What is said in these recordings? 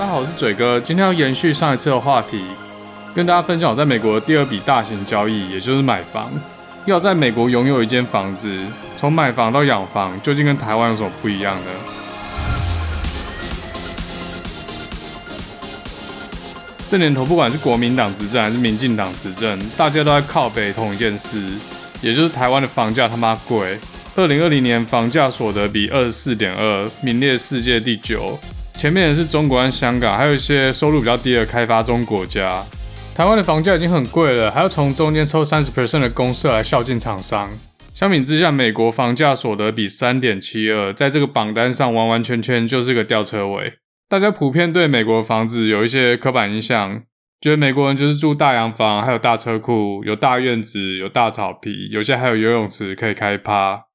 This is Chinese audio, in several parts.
大家好，我是嘴哥，今天要延续上一次的话题，跟大家分享我在美国的第二笔大型交易，也就是买房。要在美国拥有一间房子，从买房到养房，究竟跟台湾有什么不一样呢？这年头，不管是国民党执政还是民进党执政，大家都在靠北同一件事，也就是台湾的房价他妈贵。二零二零年房价所得比二十四点二，名列世界第九。前面的是中国和香港，还有一些收入比较低的开发中国家。台湾的房价已经很贵了，还要从中间抽三十 percent 的公设来孝敬厂商。相比之下，美国房价所得比三点七二，在这个榜单上完完全全就是个吊车尾。大家普遍对美国房子有一些刻板印象，觉得美国人就是住大洋房，还有大车库，有大院子，有大草皮，有些还有游泳池可以开趴。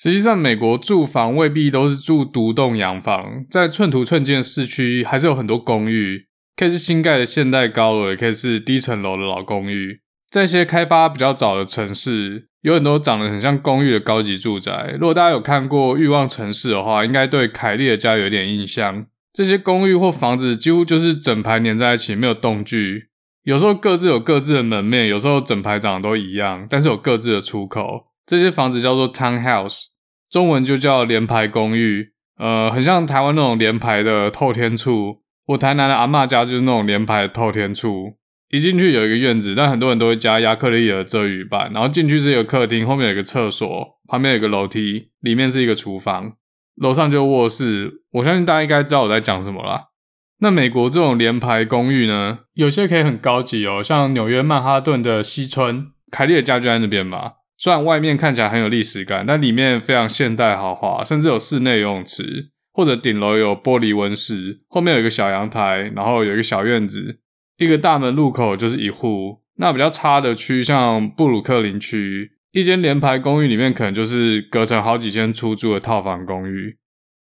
实际上，美国住房未必都是住独栋洋房，在寸土寸金的市区，还是有很多公寓，可以是新盖的现代高楼，也可以是低层楼的老公寓。在一些开发比较早的城市，有很多长得很像公寓的高级住宅。如果大家有看过《欲望城市》的话，应该对凯莉的家有点印象。这些公寓或房子几乎就是整排粘在一起，没有栋距。有时候各自有各自的门面，有时候整排长得都一样，但是有各自的出口。这些房子叫做 townhouse，中文就叫联排公寓，呃，很像台湾那种联排的透天厝。我台南的阿嬷家就是那种联排的透天厝，一进去有一个院子，但很多人都会加亚克力的遮雨板，然后进去是一个客厅，后面有一个厕所，旁边有一个楼梯，里面是一个厨房，楼上就卧室。我相信大家应该知道我在讲什么啦。那美国这种联排公寓呢，有些可以很高级哦，像纽约曼哈顿的西村，凯莉的家就在那边吧。虽然外面看起来很有历史感，但里面非常现代豪华，甚至有室内游泳池，或者顶楼有玻璃温室，后面有一个小阳台，然后有一个小院子，一个大门入口就是一户。那比较差的区，像布鲁克林区，一间联排公寓里面可能就是隔成好几间出租的套房公寓。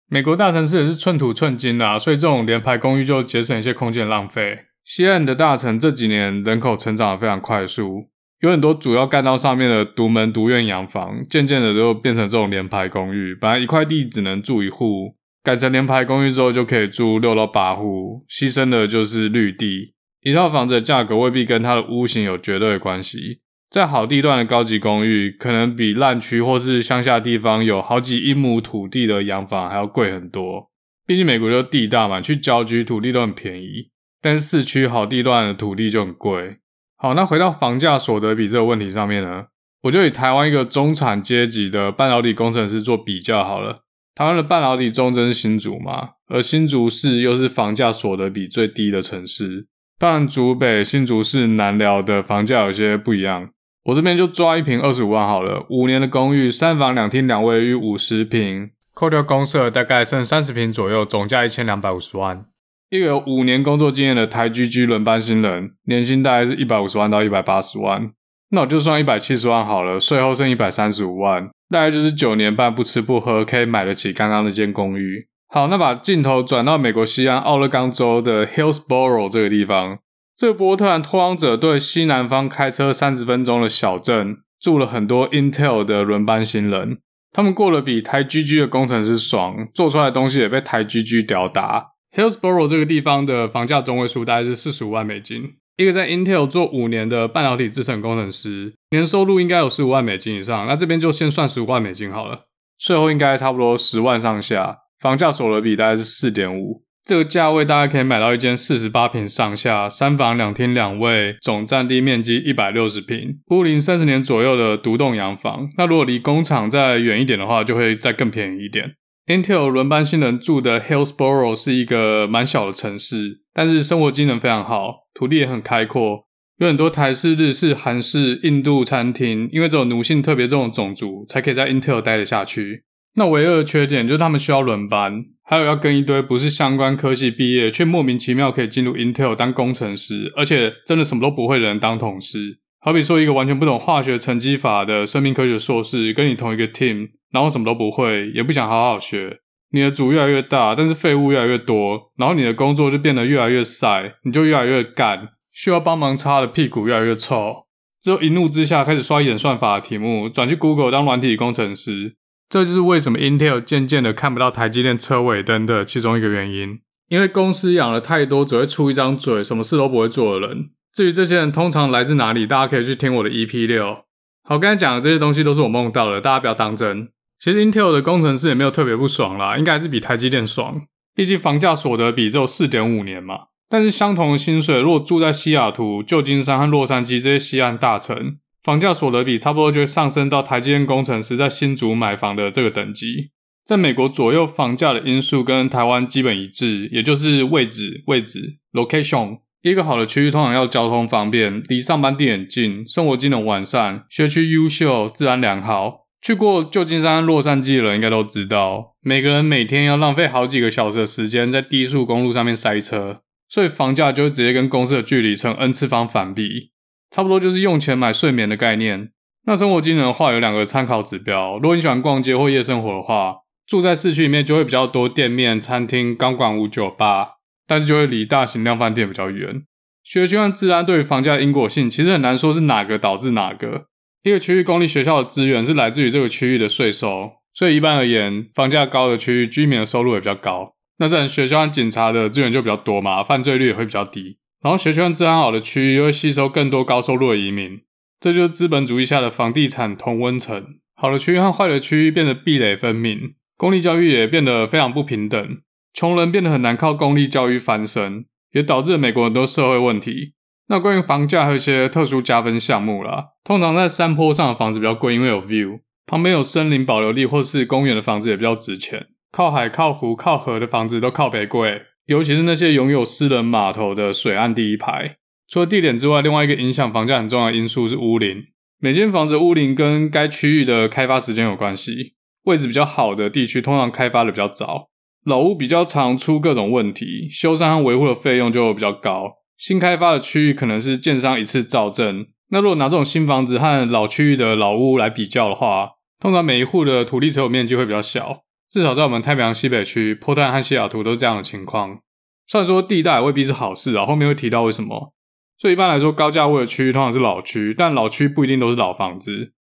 美国大城市也是寸土寸金的啊，所以这种联排公寓就节省一些空间浪费。西岸的大城这几年人口成长非常快速。有很多主要干道上面的独门独院洋房，渐渐的就变成这种联排公寓。本来一块地只能住一户，改成联排公寓之后就可以住六到八户，牺牲的就是绿地。一套房子的价格未必跟它的屋型有绝对的关系。在好地段的高级公寓，可能比烂区或是乡下地方有好几英亩土地的洋房还要贵很多。毕竟美国就地大嘛，去郊区土地都很便宜，但是市区好地段的土地就很贵。好，那回到房价所得比这个问题上面呢，我就以台湾一个中产阶级的半导体工程师做比较好了。台湾的半导体重镇是新竹嘛，而新竹市又是房价所得比最低的城市。当然，竹北、新竹市、南寮的房价有些不一样。我这边就抓一坪二十五万好了，五年的公寓，三房两厅两卫浴，五十坪，扣掉公设大概剩三十坪左右，总价一千两百五十万。一个有五年工作经验的台 GG 轮班新人，年薪大概是一百五十万到一百八十万，那我就算一百七十万好了，税后剩一百三十五万，大概就是九年半不吃不喝可以买得起刚刚那间公寓。好，那把镜头转到美国西岸奥勒冈州的 Hillsboro 这个地方，这波特兰拓荒者对西南方开车三十分钟的小镇，住了很多 Intel 的轮班新人，他们过得比台 GG 的工程师爽，做出来的东西也被台 GG 屌打。Hillsboro 这个地方的房价中位数大概是四十五万美金。一个在 Intel 做五年的半导体制程工程师，年收入应该有十五万美金以上。那这边就先算十五万美金好了，税后应该差不多十万上下。房价所得比大概是四点五，这个价位大概可以买到一间四十八平上下、三房两厅两卫、总占地面积一百六十平、屋龄三十年左右的独栋洋房。那如果离工厂再远一点的话，就会再更便宜一点。Intel 轮班新人住的 Hillsboro 是一个蛮小的城市，但是生活机能非常好，土地也很开阔，有很多台式、日式、韩式、印度餐厅。因为这种奴性特别这种种族，才可以在 Intel 待得下去。那唯二的缺点就是他们需要轮班，还有要跟一堆不是相关科系毕业却莫名其妙可以进入 Intel 当工程师，而且真的什么都不会的人当同事。好比说一个完全不懂化学乘积法的生命科学硕士跟你同一个 team。然后什么都不会，也不想好好学，你的组越来越大，但是废物越来越多，然后你的工作就变得越来越晒，你就越来越干，需要帮忙擦的屁股越来越臭。之后一怒之下开始刷演算法的题目，转去 Google 当软体工程师。这就是为什么 Intel 渐渐的看不到台积电车尾灯的其中一个原因。因为公司养了太多只会出一张嘴、什么事都不会做的人。至于这些人通常来自哪里，大家可以去听我的 EP 六。好，刚才讲的这些东西都是我梦到的，大家不要当真。其实 Intel 的工程师也没有特别不爽啦，应该还是比台积电爽。毕竟房价所得比只有四点五年嘛。但是相同的薪水，如果住在西雅图、旧金山和洛杉矶这些西岸大城，房价所得比差不多就会上升到台积电工程师在新竹买房的这个等级。在美国左右房价的因素跟台湾基本一致，也就是位置、位置 （location）。一个好的区域通常要交通方便，离上班地点近，生活机能完善，学区优秀，治安良好。去过旧金山、洛杉矶的人应该都知道，每个人每天要浪费好几个小时的时间在低速公路上面塞车，所以房价就会直接跟公司的距离成 n 次方反比，差不多就是用钱买睡眠的概念。那生活机能的话，有两个参考指标，如果你喜欢逛街或夜生活的话。住在市区里面就会比较多店面、餐厅、钢管舞、酒吧，但是就会离大型量饭店比较远。学区和治安对于房价的因果性，其实很难说是哪个导致哪个。一个区域公立学校的资源是来自于这个区域的税收，所以一般而言，房价高的区域居民的收入也比较高。那这样学校和警察的资源就比较多嘛，犯罪率也会比较低。然后学校治安好的区域又会吸收更多高收入的移民，这就是资本主义下的房地产同温层。好的区域和坏的区域变得壁垒分明。公立教育也变得非常不平等，穷人变得很难靠公立教育翻身，也导致了美国很多社会问题。那关于房价还有一些特殊加分项目啦，通常在山坡上的房子比较贵，因为有 view；旁边有森林保留地或是公园的房子也比较值钱。靠海、靠湖、靠河的房子都靠北贵，尤其是那些拥有私人码头的水岸第一排。除了地点之外，另外一个影响房价很重要的因素是屋龄。每间房子屋龄跟该区域的开发时间有关系。位置比较好的地区，通常开发的比较早，老屋比较常出各种问题，修缮和维护的费用就比较高。新开发的区域可能是建商一次造镇，那如果拿这种新房子和老区域的老屋来比较的话，通常每一户的土地持有面积会比较小，至少在我们太平洋西北区、波特和西雅图都是这样的情况。虽然说地大未必是好事啊，后面会提到为什么。所以一般来说，高价位的区域通常是老区，但老区不一定都是老房子。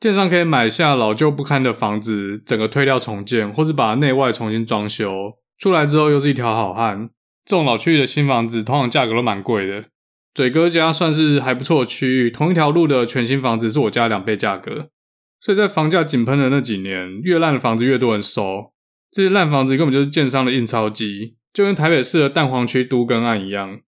建商可以买下老旧不堪的房子，整个推掉重建，或是把内外重新装修，出来之后又是一条好汉。这种老区域的新房子，通常价格都蛮贵的。嘴哥家算是还不错的区域，同一条路的全新房子是我家两倍价格。所以在房价井喷的那几年，越烂的房子越多人收，这些烂房子根本就是建商的印钞机，就跟台北市的蛋黄区都更案一样。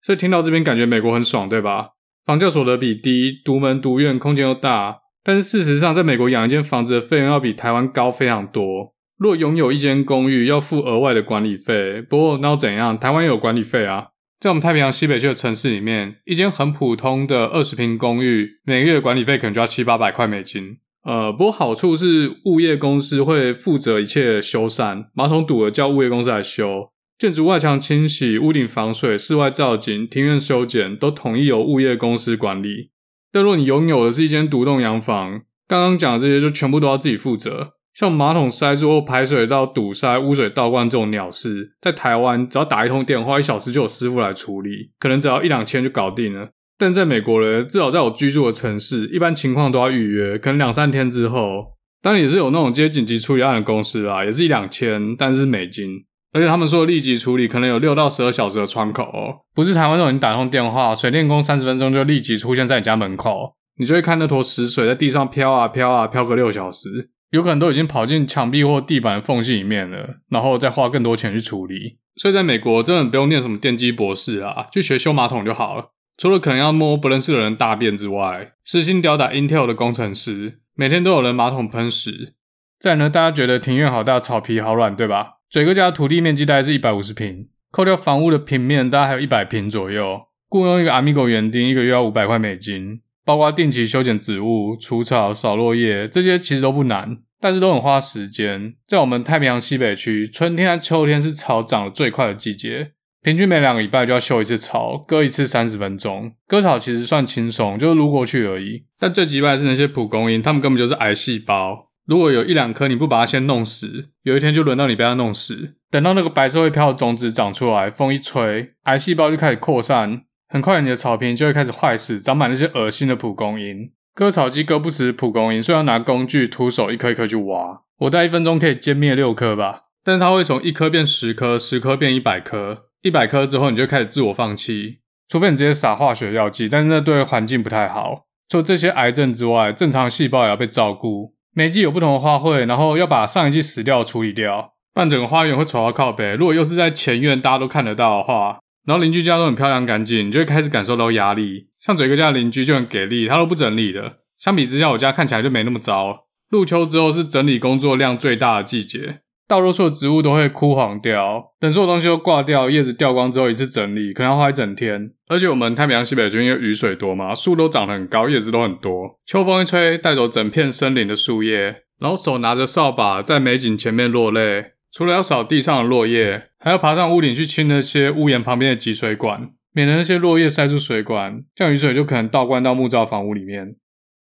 所以听到这边感觉美国很爽，对吧？房价所得比低，独门独院，空间又大。但是事实上，在美国养一间房子的费用要比台湾高非常多。如果拥有一间公寓，要付额外的管理费。不过那又怎样？台湾有管理费啊。在我们太平洋西北区的城市里面，一间很普通的二十坪公寓，每个月管理费可能就要七八百块美金。呃，不过好处是物业公司会负责一切修缮，马桶堵了叫物业公司来修，建筑外墙清洗、屋顶防水、室外造景、庭院修剪都统一由物业公司管理。但如果你拥有的是一间独栋洋房，刚刚讲的这些就全部都要自己负责。像马桶塞住排水道堵塞、污水倒灌这种鸟事，在台湾只要打一通电话，一小时就有师傅来处理，可能只要一两千就搞定了。但在美国呢，至少在我居住的城市，一般情况都要预约，可能两三天之后。当然也是有那种接紧急处理案的公司啦，也是一两千，但是美金。而且他们说立即处理可能有六到十二小时的窗口哦，不是台湾那种你打通电话，水电工三十分钟就立即出现在你家门口，你就会看那坨死水在地上飘啊飘啊飘个六小时，有可能都已经跑进墙壁或地板的缝隙里面了，然后再花更多钱去处理。所以在美国真的不用念什么电机博士啊，去学修马桶就好了。除了可能要摸不认识的人大便之外，时薪吊打 Intel 的工程师，每天都有人马桶喷屎。再来呢，大家觉得庭院好大，草皮好软，对吧？嘴哥家的土地面积大概是一百五十平，扣掉房屋的平面，大概还有一百平左右。雇佣一个 Amigo 园丁，一个月要五百块美金，包括定期修剪植物、除草、扫落叶，这些其实都不难，但是都很花时间。在我们太平洋西北区，春天和秋天是草长得最快的季节，平均每两个礼拜就要修一次草，割一次三十分钟。割草其实算轻松，就是撸过去而已。但最奇怪的是那些蒲公英，它们根本就是癌细胞。如果有一两颗你不把它先弄死，有一天就轮到你被它弄死。等到那个白色会飘的种子长出来，风一吹，癌细胞就开始扩散，很快你的草坪就会开始坏死，长满那些恶心的蒲公英。割草机割不死蒲公英，所以要拿工具徒手一颗一颗去挖。我大概一分钟可以歼灭六颗吧。但是它会从一颗变十颗，十颗变一百颗，一百颗之后你就开始自我放弃，除非你直接撒化学药剂，但是那对环境不太好。除了这些癌症之外，正常细胞也要被照顾。每季有不同的花卉，然后要把上一季死掉处理掉，不然整个花园会丑到靠北。如果又是在前院，大家都看得到的话，然后邻居家都很漂亮干净，你就会开始感受到压力。像嘴哥家的邻居就很给力，他都不整理的。相比之下，我家看起来就没那么糟。入秋之后是整理工作量最大的季节。大多数的植物都会枯黄掉，等所有东西都挂掉，叶子掉光之后一次整理，可能要花一整天。而且我们太平洋西北区因为雨水多嘛，树都长得很高，叶子都很多。秋风一吹，带走整片森林的树叶，然后手拿着扫把在美景前面落泪。除了要扫地上的落叶，还要爬上屋顶去清那些屋檐旁边的集水管，免得那些落叶塞住水管，这样雨水就可能倒灌到木造房屋里面。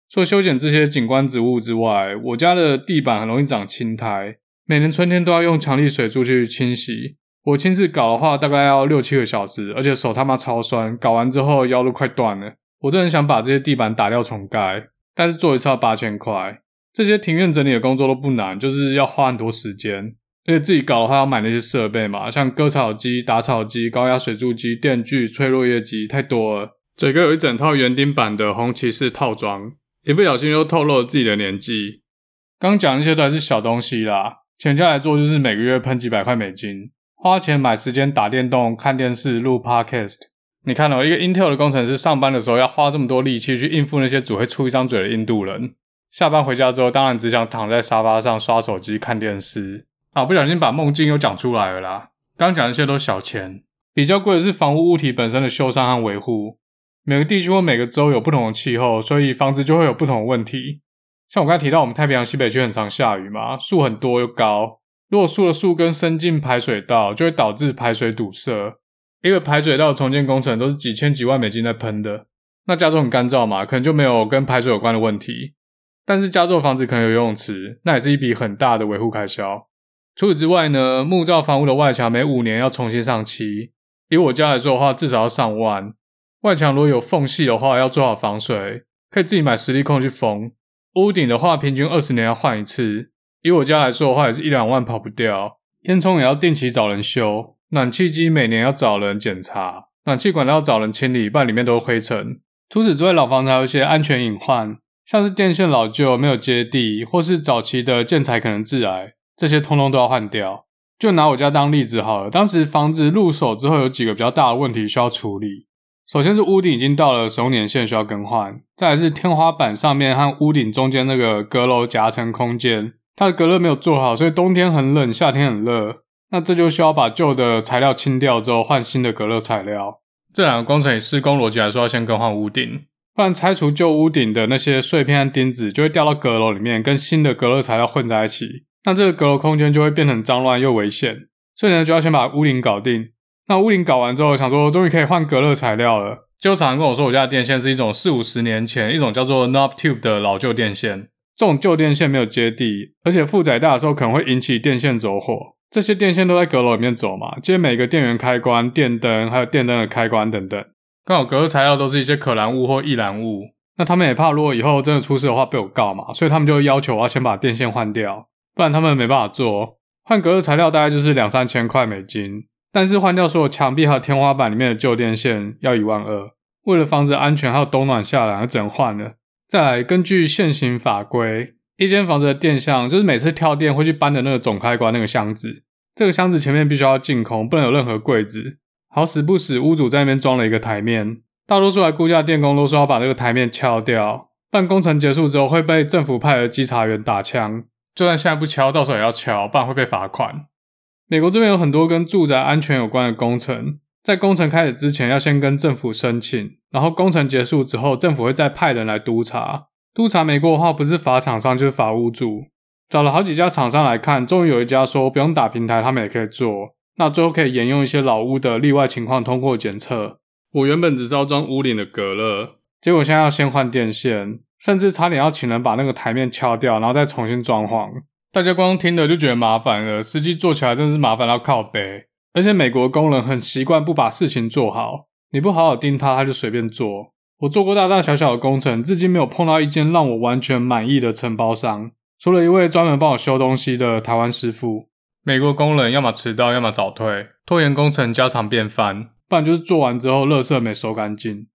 除了修剪这些景观植物之外，我家的地板很容易长青苔。每年春天都要用强力水柱去清洗，我亲自搞的话大概要六七个小时，而且手他妈超酸，搞完之后腰都快断了。我真的很想把这些地板打掉重盖，但是做一次要八千块。这些庭院整理的工作都不难，就是要花很多时间，而且自己搞的话要买那些设备嘛，像割草机、打草机、高压水柱机、电锯、吹落叶机，太多了。嘴哥有一整套园丁版的红骑士套装，一不小心又透露了自己的年纪。刚讲那些都还是小东西啦。潜下来做就是每个月喷几百块美金，花钱买时间打电动、看电视、录 podcast。你看哦，一个 Intel 的工程师上班的时候要花这么多力气去应付那些只会出一张嘴的印度人，下班回家之后当然只想躺在沙发上刷手机、看电视。啊，不小心把梦境又讲出来了啦。刚讲那些都小钱，比较贵的是房屋物体本身的修缮和维护。每个地区或每个州有不同的气候，所以房子就会有不同的问题。像我刚才提到，我们太平洋西北区很常下雨嘛，树很多又高。如果树的树根伸进排水道，就会导致排水堵塞。一个排水道重建工程都是几千几万美金在喷的。那加州很干燥嘛，可能就没有跟排水有关的问题。但是加州房子可能有游泳池，那也是一笔很大的维护开销。除此之外呢，木造房屋的外墙每五年要重新上漆。以我家来说的话，至少要上万。外墙如果有缝隙的话，要做好防水，可以自己买实力控去封。屋顶的话，平均二十年要换一次。以我家来说的话，也是一两万跑不掉。烟囱也要定期找人修，暖气机每年要找人检查，暖气管要找人清理，不然里面都是灰尘。除此之外，老房子还有一些安全隐患，像是电线老旧、没有接地，或是早期的建材可能致癌，这些通通都要换掉。就拿我家当例子好了，当时房子入手之后，有几个比较大的问题需要处理。首先是屋顶已经到了使用年限，需要更换。再来是天花板上面和屋顶中间那个阁楼夹层空间，它的隔热没有做好，所以冬天很冷，夏天很热。那这就需要把旧的材料清掉之后，换新的隔热材料。这两个工程以施工逻辑来说，要先更换屋顶，不然拆除旧屋顶的那些碎片和钉子就会掉到阁楼里面，跟新的隔热材料混在一起。那这个阁楼空间就会变成脏乱又危险。所以呢，就要先把屋顶搞定。那屋顶搞完之后，想说终于可以换隔热材料了。就常常跟我说，我家的电线是一种四五十年前一种叫做 knob tube 的老旧电线。这种旧电线没有接地，而且负载大的时候可能会引起电线走火。这些电线都在阁楼里面走嘛，接每个电源开关、电灯，还有电灯的开关等等。刚好隔热材料都是一些可燃物或易燃物，那他们也怕如果以后真的出事的话被我告嘛，所以他们就要求我要先把电线换掉，不然他们没办法做。换隔热材料大概就是两三千块美金。但是换掉所有墙壁还有天花板里面的旧电线要一万二，为了防止安全还有冬暖夏凉，只能换了。再来，根据现行法规，一间房子的电箱就是每次跳电会去搬的那个总开关那个箱子，这个箱子前面必须要净空，不能有任何柜子。好死不死，屋主在那边装了一个台面，大多数来估价电工都说要把这个台面敲掉，办工程结束之后会被政府派的稽查员打枪，就算现在不敲，到时候也要敲，不然会被罚款。美国这边有很多跟住宅安全有关的工程，在工程开始之前要先跟政府申请，然后工程结束之后，政府会再派人来督查。督查没过的话，不是罚厂商就是罚屋主。找了好几家厂商来看，终于有一家说不用打平台，他们也可以做。那最后可以沿用一些老屋的例外情况通过检测。我原本只是要装屋顶的隔热，结果现在要先换电线，甚至差点要请人把那个台面敲掉，然后再重新装潢。大家光听着就觉得麻烦了，实际做起来真是麻烦到靠北。而且美国工人很习惯不把事情做好，你不好好盯他，他就随便做。我做过大大小小的工程，至今没有碰到一间让我完全满意的承包商，除了一位专门帮我修东西的台湾师傅。美国工人要么迟到，要么早退，拖延工程家常便饭，不然就是做完之后垃圾没收干净。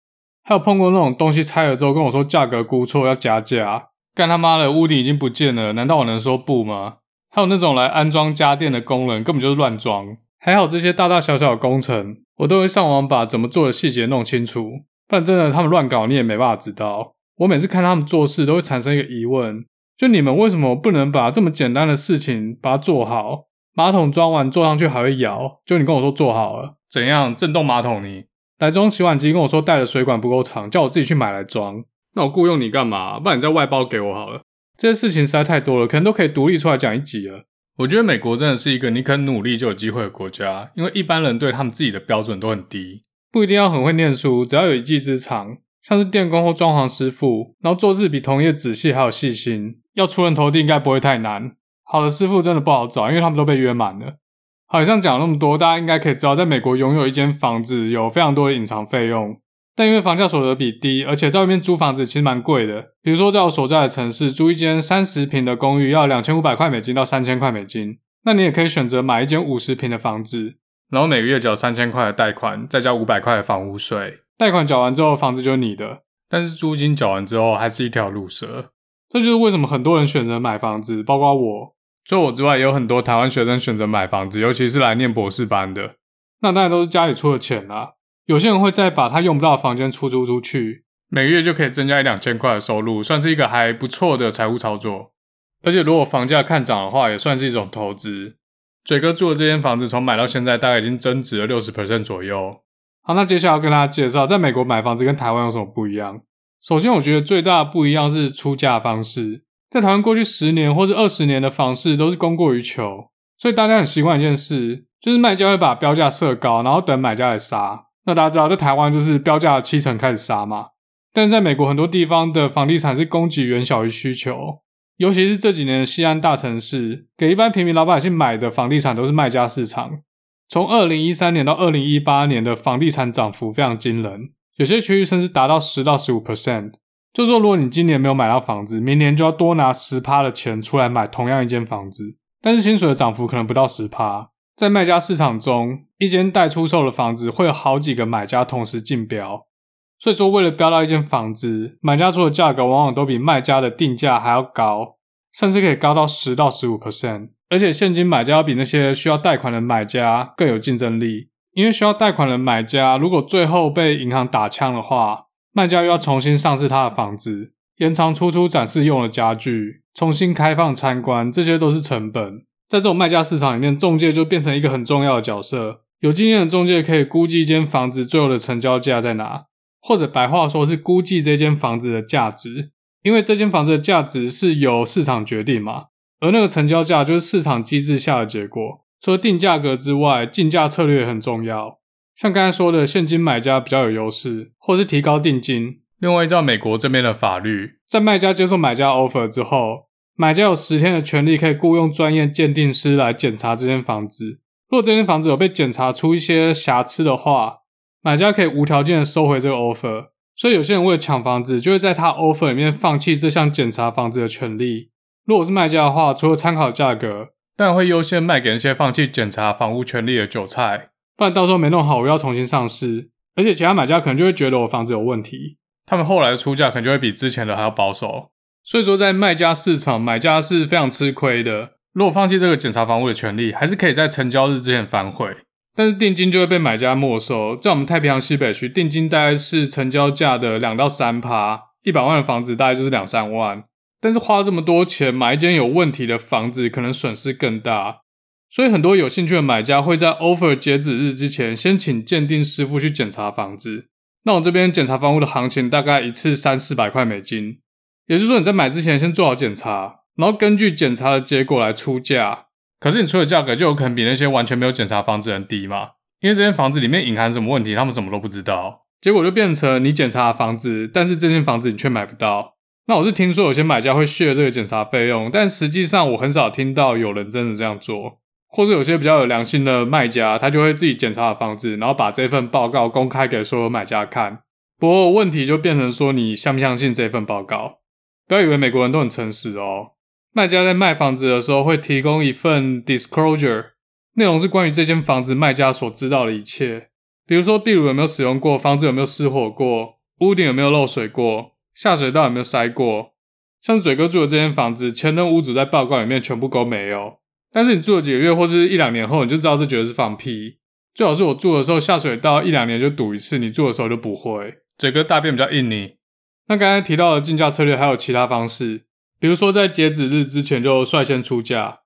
还有碰过那种东西拆了之后跟我说价格估错要加价，干他妈的屋顶已经不见了，难道我能说不吗？还有那种来安装家电的工人根本就是乱装。还好这些大大小小的工程，我都会上网把怎么做的细节弄清楚，不然真的他们乱搞你也没办法知道。我每次看他们做事都会产生一个疑问，就你们为什么不能把这么简单的事情把它做好？马桶装完坐上去还会摇，就你跟我说做好了，怎样震动马桶你？来中洗碗机跟我说带的水管不够长，叫我自己去买来装。那我雇佣你干嘛？不然你再外包给我好了。这些事情实在太多了，可能都可以独立出来讲一集了。我觉得美国真的是一个你肯努力就有机会的国家，因为一般人对他们自己的标准都很低，不一定要很会念书，只要有一技之长，像是电工或装潢师傅，然后做事比同业仔细还有细心，要出人头地应该不会太难。好的师傅真的不好找，因为他们都被约满了。好，以上讲了那么多，大家应该可以知道，在美国拥有一间房子有非常多的隐藏费用。但因为房价所得比低，而且在外面租房子其实蛮贵的。比如说在我所在的城市，租一间三十平的公寓要两千五百块美金到三千块美金。那你也可以选择买一间五十平的房子，然后每个月缴三千块的贷款，再交五百块的房屋税。贷款缴完之后，房子就是你的。但是租金缴完之后，还是一条路蛇。这就是为什么很多人选择买房子，包括我。除我之外，也有很多台湾学生选择买房子，尤其是来念博士班的。那当然都是家里出的钱啦。有些人会再把他用不到的房间出租出去，每个月就可以增加一两千块的收入，算是一个还不错的财务操作。而且如果房价看涨的话，也算是一种投资。嘴哥住的这间房子从买到现在，大概已经增值了六十 percent 左右。好，那接下来要跟大家介绍，在美国买房子跟台湾有什么不一样。首先，我觉得最大不一样是出价方式。在台湾过去十年或是二十年的房市都是供过于求，所以大家很习惯一件事，就是卖家会把标价设高，然后等买家来杀。那大家知道，在台湾就是标价七成开始杀嘛。但在美国很多地方的房地产是供给远小于需求，尤其是这几年的西安大城市，给一般平民老百姓买的房地产都是卖家市场。从二零一三年到二零一八年的房地产涨幅非常惊人，有些区域甚至达到十到十五 percent。就是说，如果你今年没有买到房子，明年就要多拿十趴的钱出来买同样一间房子，但是薪水的涨幅可能不到十趴。在卖家市场中，一间待出售的房子会有好几个买家同时竞标，所以说为了标到一间房子，买家出的价格往往都比卖家的定价还要高，甚至可以高到十到十五 percent。而且现金买家要比那些需要贷款的买家更有竞争力，因为需要贷款的买家如果最后被银行打枪的话，卖家又要重新上市他的房子，延长出租展示用的家具，重新开放参观，这些都是成本。在这种卖家市场里面，中介就变成一个很重要的角色。有经验的中介可以估计一间房子最后的成交价在哪，或者白话说是估计这间房子的价值，因为这间房子的价值是由市场决定嘛，而那个成交价就是市场机制下的结果。除了定价格之外，竞价策略也很重要。像刚才说的，现金买家比较有优势，或是提高定金。另外，依照美国这边的法律，在卖家接受买家 offer 之后，买家有十天的权利可以雇佣专业鉴定师来检查这间房子。如果这间房子有被检查出一些瑕疵的话，买家可以无条件的收回这个 offer。所以，有些人为了抢房子，就会在他 offer 里面放弃这项检查房子的权利。如果是卖家的话，除了参考价格，当然会优先卖给那些放弃检查房屋权利的韭菜。不然到时候没弄好，我要重新上市，而且其他买家可能就会觉得我房子有问题，他们后来的出价可能就会比之前的还要保守。所以说，在卖家市场，买家是非常吃亏的。如果放弃这个检查房屋的权利，还是可以在成交日之前反悔，但是定金就会被买家没收。在我们太平洋西北区，定金大概是成交价的两到三趴，一百万的房子大概就是两三万，但是花这么多钱买一间有问题的房子，可能损失更大。所以很多有兴趣的买家会在 offer 截止日之前，先请鉴定师傅去检查房子。那我这边检查房屋的行情大概一次三四百块美金，也就是说你在买之前先做好检查，然后根据检查的结果来出价。可是你出的价格就有可能比那些完全没有检查房子的人低嘛？因为这间房子里面隐含什么问题，他们什么都不知道。结果就变成你检查的房子，但是这间房子你却买不到。那我是听说有些买家会 share 这个检查费用，但实际上我很少听到有人真的这样做。或者有些比较有良心的卖家，他就会自己检查房子，然后把这份报告公开给所有买家看。不过问题就变成说，你相不相信这份报告？不要以为美国人都很诚实哦。卖家在卖房子的时候会提供一份 disclosure，内容是关于这间房子卖家所知道的一切，比如说壁炉有没有使用过，房子有没有失火过，屋顶有没有漏水过，下水道有没有塞过。像嘴哥住的这间房子，前任屋主在报告里面全部勾没有，但是你住了几个月或是一两年后，你就知道这绝对是放屁。最好是我住的时候下水道一两年就堵一次，你住的时候就不会。嘴哥大便比较硬腻。那刚才提到的竞价策略还有其他方式，比如说在截止日之前就率先出价，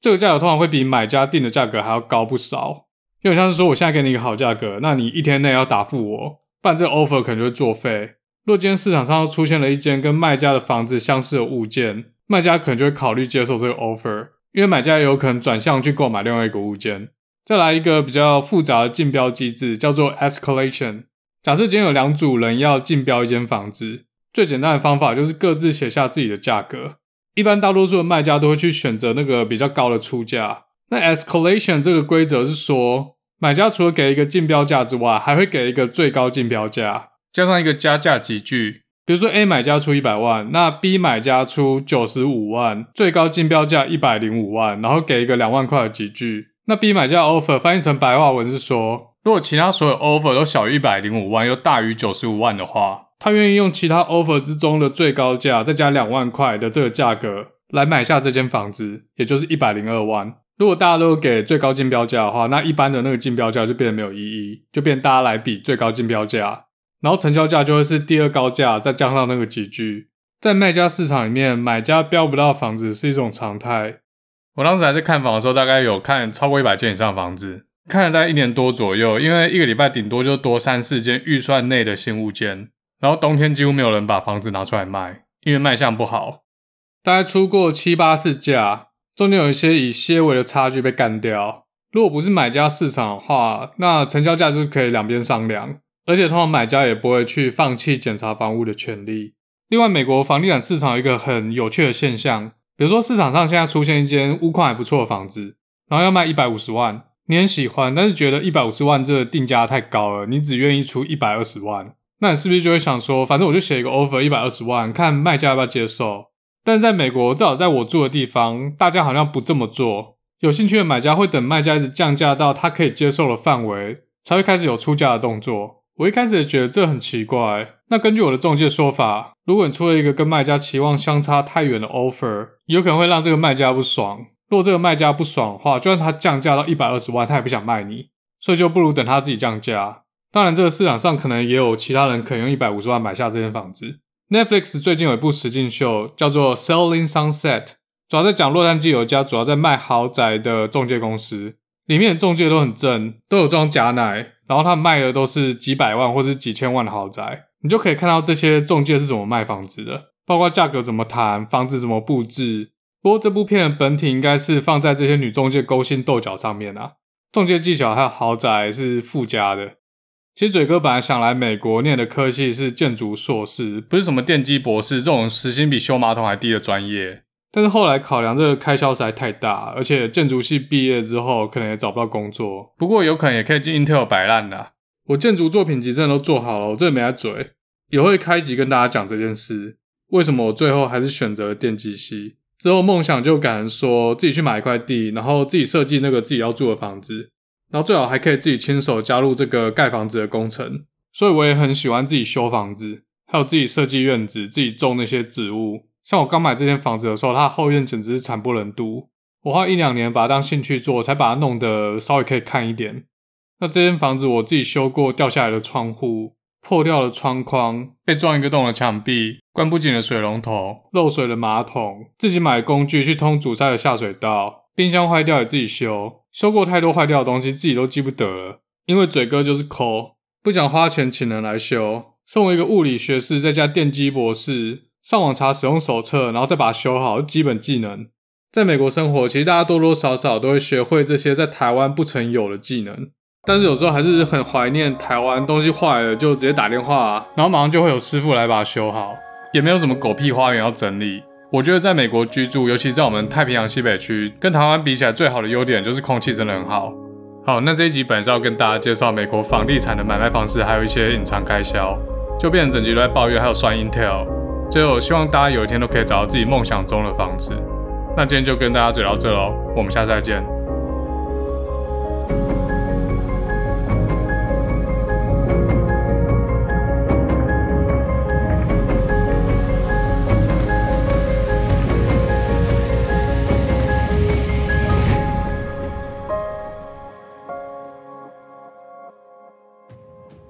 这个价格通常会比买家定的价格还要高不少。又像是说我现在给你一个好价格，那你一天内要答复我，不然这个 offer 可能就会作废。若今天市场上出现了一间跟卖家的房子相似的物件，卖家可能就会考虑接受这个 offer，因为买家有可能转向去购买另外一个物件。再来一个比较复杂的竞标机制，叫做 escalation。假设今天有两组人要竞标一间房子，最简单的方法就是各自写下自己的价格。一般大多数的卖家都会去选择那个比较高的出价。那 escalation 这个规则是说，买家除了给一个竞标价之外，还会给一个最高竞标价，加上一个加价级距。比如说 A 买家出一百万，那 B 买家出九十五万，最高竞标价一百零五万，然后给一个两万块的级距。那 B 买家 offer 翻译成白话文是说，如果其他所有 offer 都小于一百零五万又大于九十五万的话，他愿意用其他 offer 之中的最高价再加两万块的这个价格来买下这间房子，也就是一百零二万。如果大家都给最高竞标价的话，那一般的那个竞标价就变得没有意义，就变大家来比最高竞标价，然后成交价就会是第二高价再加上那个几句。在卖家市场里面，买家标不到房子是一种常态。我当时还在看房的时候，大概有看超过一百间以上的房子，看了大概一年多左右。因为一个礼拜顶多就多三四间预算内的新物件，然后冬天几乎没有人把房子拿出来卖，因为卖相不好。大概出过七八次价，中间有一些以些微的差距被干掉。如果不是买家市场的话，那成交价就是可以两边商量，而且通常买家也不会去放弃检查房屋的权利。另外，美国房地产市场有一个很有趣的现象。比如说，市场上现在出现一间屋况还不错的房子，然后要卖一百五十万，你很喜欢，但是觉得一百五十万这个定价太高了，你只愿意出一百二十万，那你是不是就会想说，反正我就写一个 offer 一百二十万，看卖家要不要接受？但在美国，至少在我住的地方，大家好像不这么做。有兴趣的买家会等卖家一直降价到他可以接受的范围，才会开始有出价的动作。我一开始也觉得这很奇怪。那根据我的中介说法，如果你出了一个跟卖家期望相差太远的 offer，有可能会让这个卖家不爽。如果这个卖家不爽的话，就算他降价到一百二十万，他也不想卖你，所以就不如等他自己降价。当然，这个市场上可能也有其他人可以用一百五十万买下这间房子。Netflix 最近有一部实境秀叫做《Selling Sunset》，主要在讲洛杉矶有一家主要在卖豪宅的中介公司，里面的中介都很正，都有装假奶。然后他卖的都是几百万或是几千万的豪宅，你就可以看到这些中介是怎么卖房子的，包括价格怎么谈，房子怎么布置。不过这部片的本体应该是放在这些女中介勾心斗角上面啊，中介技巧还有豪宅是附加的。其实嘴哥本来想来美国念的科系是建筑硕士，不是什么电机博士这种时薪比修马桶还低的专业。但是后来考量这个开销实在太大，而且建筑系毕业之后可能也找不到工作。不过有可能也可以进 Intel 摆烂啦。我建筑作品集真的都做好了，我真的没在嘴，也会开集跟大家讲这件事。为什么我最后还是选择了电机系？之后梦想就改成说自己去买一块地，然后自己设计那个自己要住的房子，然后最好还可以自己亲手加入这个盖房子的工程。所以我也很喜欢自己修房子，还有自己设计院子，自己种那些植物。像我刚买这间房子的时候，它的后院简直是惨不忍睹。我花一两年把它当兴趣做，才把它弄得稍微可以看一点。那这间房子我自己修过掉下来的窗户、破掉的窗框、被撞一个洞的墙壁、关不紧的水龙头、漏水的马桶，自己买工具去通阻塞的下水道，冰箱坏掉也自己修。修过太多坏掉的东西，自己都记不得了。因为嘴哥就是抠，不想花钱请人来修。身为一个物理学士，再加电机博士。上网查使用手册，然后再把它修好，基本技能。在美国生活，其实大家多多少少都会学会这些在台湾不曾有的技能。但是有时候还是很怀念台湾，东西坏了就直接打电话，然后马上就会有师傅来把它修好，也没有什么狗屁花园要整理。我觉得在美国居住，尤其在我们太平洋西北区，跟台湾比起来，最好的优点就是空气真的很好。好，那这一集本来是要跟大家介绍美国房地产的买卖方式，还有一些隐藏开销，就变成整集都在抱怨，还有酸 Intel。最后，希望大家有一天都可以找到自己梦想中的房子。那今天就跟大家嘴到这喽，我们下次再见。